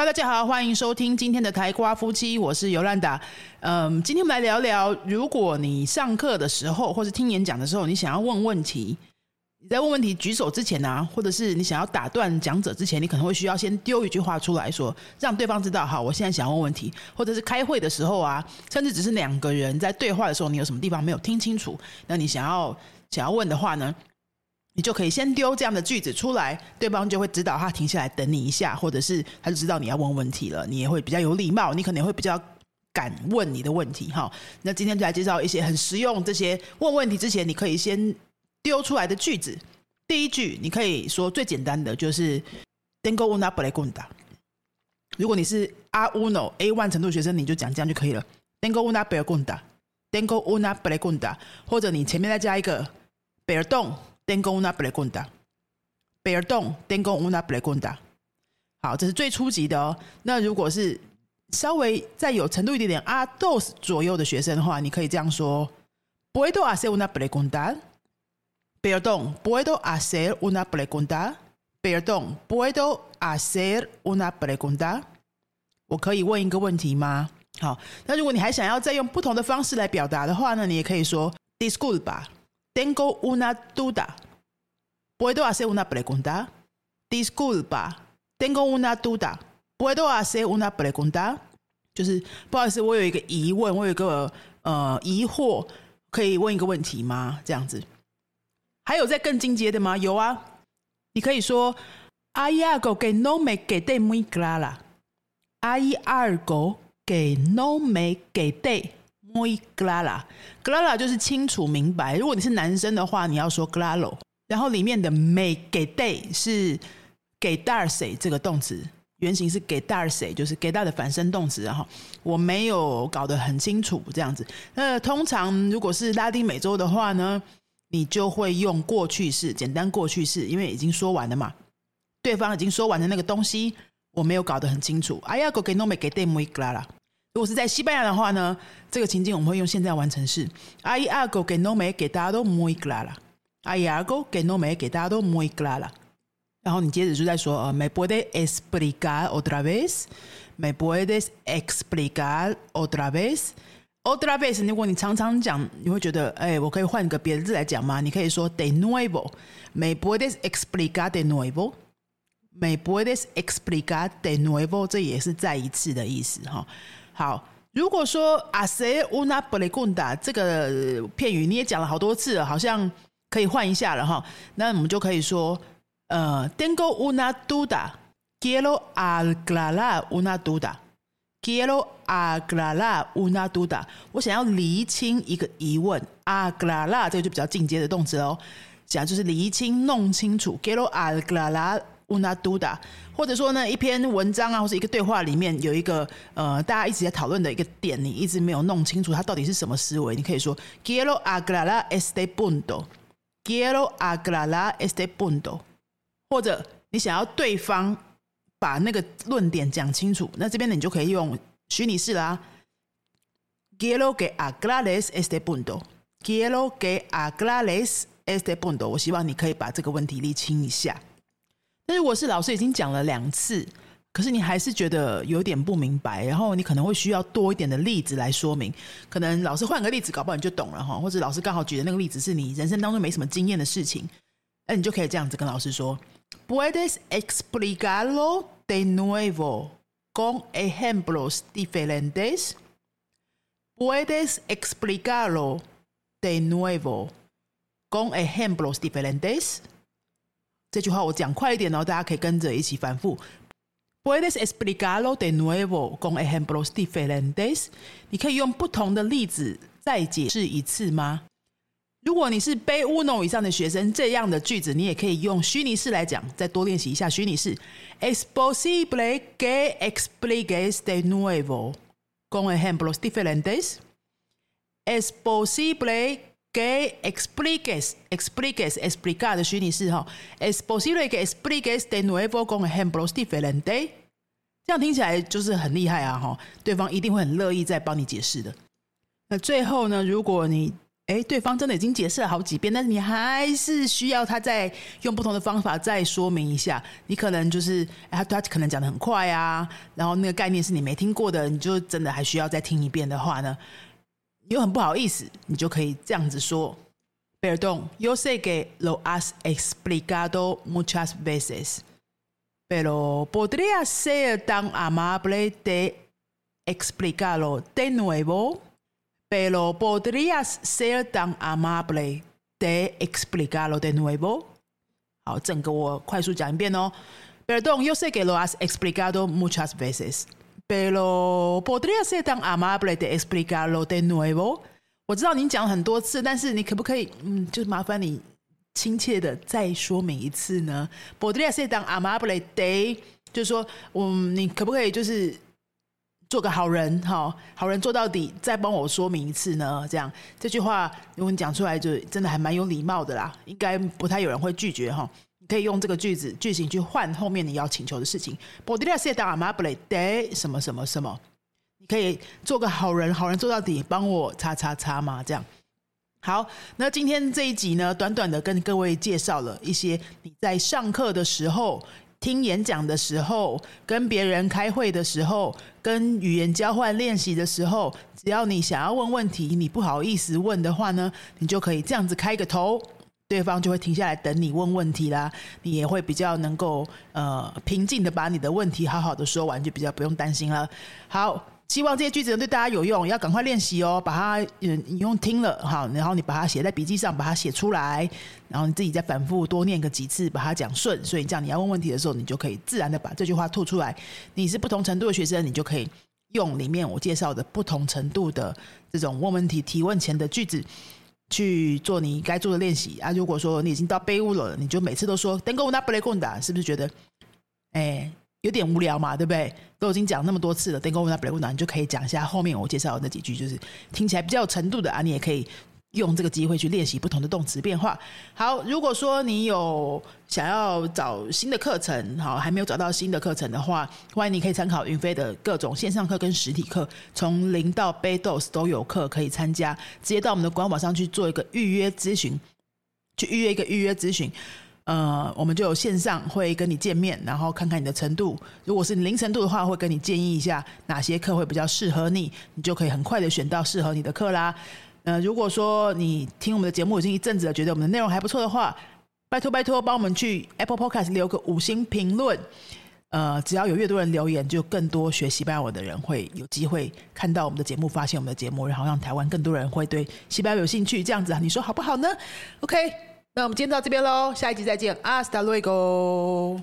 好大家好，欢迎收听今天的台瓜夫妻，我是尤兰达。嗯，今天我们来聊聊，如果你上课的时候或是听演讲的时候，你想要问问题，你在问问题举手之前呢，或者是你想要打断讲者之前，你可能会需要先丢一句话出来说，让对方知道，好，我现在想要问问题，或者是开会的时候啊，甚至只是两个人在对话的时候，你有什么地方没有听清楚，那你想要想要问的话呢？你就可以先丢这样的句子出来，对方就会知道他停下来等你一下，或者是他就知道你要问问题了，你也会比较有礼貌，你可能会比较敢问你的问题哈。那今天就来介绍一些很实用，这些问问题之前你可以先丢出来的句子。第一句你可以说最简单的就是 “Tengo una pregunta”。如果你是 A uno A one 程度学生，你就讲这样就可以了。“Tengo una pregunta”，“Tengo una pregunta”，或者你前面再加一个 “perdón”。Tengo una pregunta. Perdón, tengo una pregunta. 好，这是最初级的哦。那如果是稍微再有程度一点点啊，dos 左右的学生的话，你可以这样说：Puedo hacer una pregunta? Perdón, puedo hacer una pregunta? Perdón, puedo hacer una pregunta? 我可以问一个问题吗？好，那如果你还想要再用不同的方式来表达的话呢，你也可以说：Disculpa. Tengo una duda. ¿Puedo hacer una pregunta? Disculpa. Tengo una duda. ¿Puedo hacer una pregunta? 就是不好意思，我有一个疑问，我有一个呃疑惑，可以问一个问题吗？这样子。还有在更进阶的吗？有啊，你可以说：“Hay algo que no me quede muy clara”，“Ay algo que no me quede muy clara, clara 就是清楚明白。如果你是男生的话，你要说 claro。然后里面的 me que day 是给 darse 这个动词，原型是给 darse，就是给 dar 的反身动词。然后我没有搞得很清楚这样子。那通常如果是拉丁美洲的话呢，你就会用过去式，简单过去式，因为已经说完了嘛。对方已经说完的那个东西，我没有搞得很清楚。哎呀，go que no me quede muy clara。如果是在西班牙的话呢，这个情境我们会用现在完成式。Hay algo que no me quedado muy clara. Hay algo que no me quedado muy clara. 然后你接着就在说，呃，me puede explicar otra vez? Me puedes explicar otra vez? Otra vez，如果你常常讲，你会觉得，哎，我可以换个别的字来讲吗？你可以说 de nuevo. Me puedes explicar de nuevo? Me puedes explicar de nuevo？这也是再一次的意思，哈。好，如果说 hacer una pregunta 这个片语你也讲了好多次了，好像可以换一下了哈。那我们就可以说，呃，tengo una duda，quiero aclarar una duda，quiero aclarar una duda。我想要厘清一个疑问，aclarar 这个就比较进阶的动词哦，讲就是厘清、弄清楚，quiero aclarar。Una duda，或者说呢，一篇文章啊，或者一个对话里面有一个呃，大家一直在讨论的一个点，你一直没有弄清楚它到底是什么思维，你可以说 quiero aclarar este punto，quiero aclarar este punto，或者你想要对方把那个论点讲清楚，那这边呢，你就可以用虚拟式啦，quiero que aclares este punto，quiero que aclares este punto，我希望你可以把这个问题理清一下。但如果是老师已经讲了两次，可是你还是觉得有点不明白，然后你可能会需要多一点的例子来说明。可能老师换个例子，搞不好你就懂了哈。或者老师刚好举的那个例子是你人生当中没什么经验的事情，那你就可以这样子跟老师说：“Puedes explicarlo de nuevo con ejemplos diferentes? Puedes explicarlo de nuevo con ejemplos diferentes?” 这句话我讲快一点哦，大家可以跟着一起反复。Puedes explicarlo de nuevo con ejemplos diferentes？你可以用不同的例子再解释一次吗？如果你是 B uno 以上的学生，这样的句子你也可以用虚拟式来讲，再多练习一下虚拟式。Es posible que expliques de nuevo con ejemplos diferentes？Es posible 给 expliques expliques explicar 的虚拟式哈，es posible que expliques de nuevo con ejemplos diferentes。这样听起来就是很厉害啊哈，对方一定会很乐意再帮你解释的。那最后呢，如果你哎，对方真的已经解释了好几遍，但是你还是需要他再用不同的方法再说明一下。你可能就是他他可能讲的很快啊，然后那个概念是你没听过的，你就真的还需要再听一遍的话呢，又很不好意思，你就可以这样子说：Perdón, yo sé que lo has explicado muchas veces, pero podría ser tan amable de explicarlo de nuevo. Pero podrías ser tan amable de explicarlo de nuevo？好，整个我快速讲一遍哦。Perdón, yo sé que lo has explicado muchas veces, Pero podría ser tan amable de explicarlo de nuevo？我知道你讲很多次，但是你可不可以，嗯，就麻烦你亲切的再说明一次呢？Podrías ser tan amable de，就是说，嗯，你可不可以就是？做个好人，哈，好人做到底，再帮我说明一次呢？这样这句话，如果你讲出来，就真的还蛮有礼貌的啦，应该不太有人会拒绝哈。可以用这个句子句型去换后面你要请求的事情。Podría ser tan amable de 什么什么什么？你可以做个好人，好人做到底，帮我擦擦擦嘛？这样好。那今天这一集呢，短短的跟各位介绍了一些你在上课的时候。听演讲的时候，跟别人开会的时候，跟语言交换练习的时候，只要你想要问问题，你不好意思问的话呢，你就可以这样子开个头，对方就会停下来等你问问题啦。你也会比较能够呃平静的把你的问题好好的说完，就比较不用担心了。好。希望这些句子对大家有用，要赶快练习哦。把它嗯，你用听了好，然后你把它写在笔记上，把它写出来，然后你自己再反复多念个几次，把它讲顺。所以这样你要问问题的时候，你就可以自然的把这句话吐出来。你是不同程度的学生，你就可以用里面我介绍的不同程度的这种问问题提问前的句子去做你该做的练习啊。如果说你已经到背屋了，你就每次都说 “Dengo na ble gunda”，是不是觉得哎？有点无聊嘛，对不对？都已经讲那么多次了，等我问他不来问答，你就可以讲一下后面我介绍的那几句，就是听起来比较有程度的啊。你也可以用这个机会去练习不同的动词变化。好，如果说你有想要找新的课程，好，还没有找到新的课程的话，欢迎你可以参考云飞的各种线上课跟实体课，从零到 b 贝 dos 都有课可以参加，直接到我们的官网上去做一个预约咨询，去预约一个预约咨询。呃，我们就有线上会跟你见面，然后看看你的程度。如果是零程度的话，会跟你建议一下哪些课会比较适合你，你就可以很快的选到适合你的课啦。呃，如果说你听我们的节目已经一阵子了，觉得我们的内容还不错的话，拜托拜托帮我们去 Apple Podcast 留个五星评论。呃，只要有越多人留言，就更多学西班牙文的人会有机会看到我们的节目，发现我们的节目，然后让台湾更多人会对西班牙有兴趣。这样子啊，你说好不好呢？OK。那我们今天到这边喽，下一集再见，阿斯达瑞 o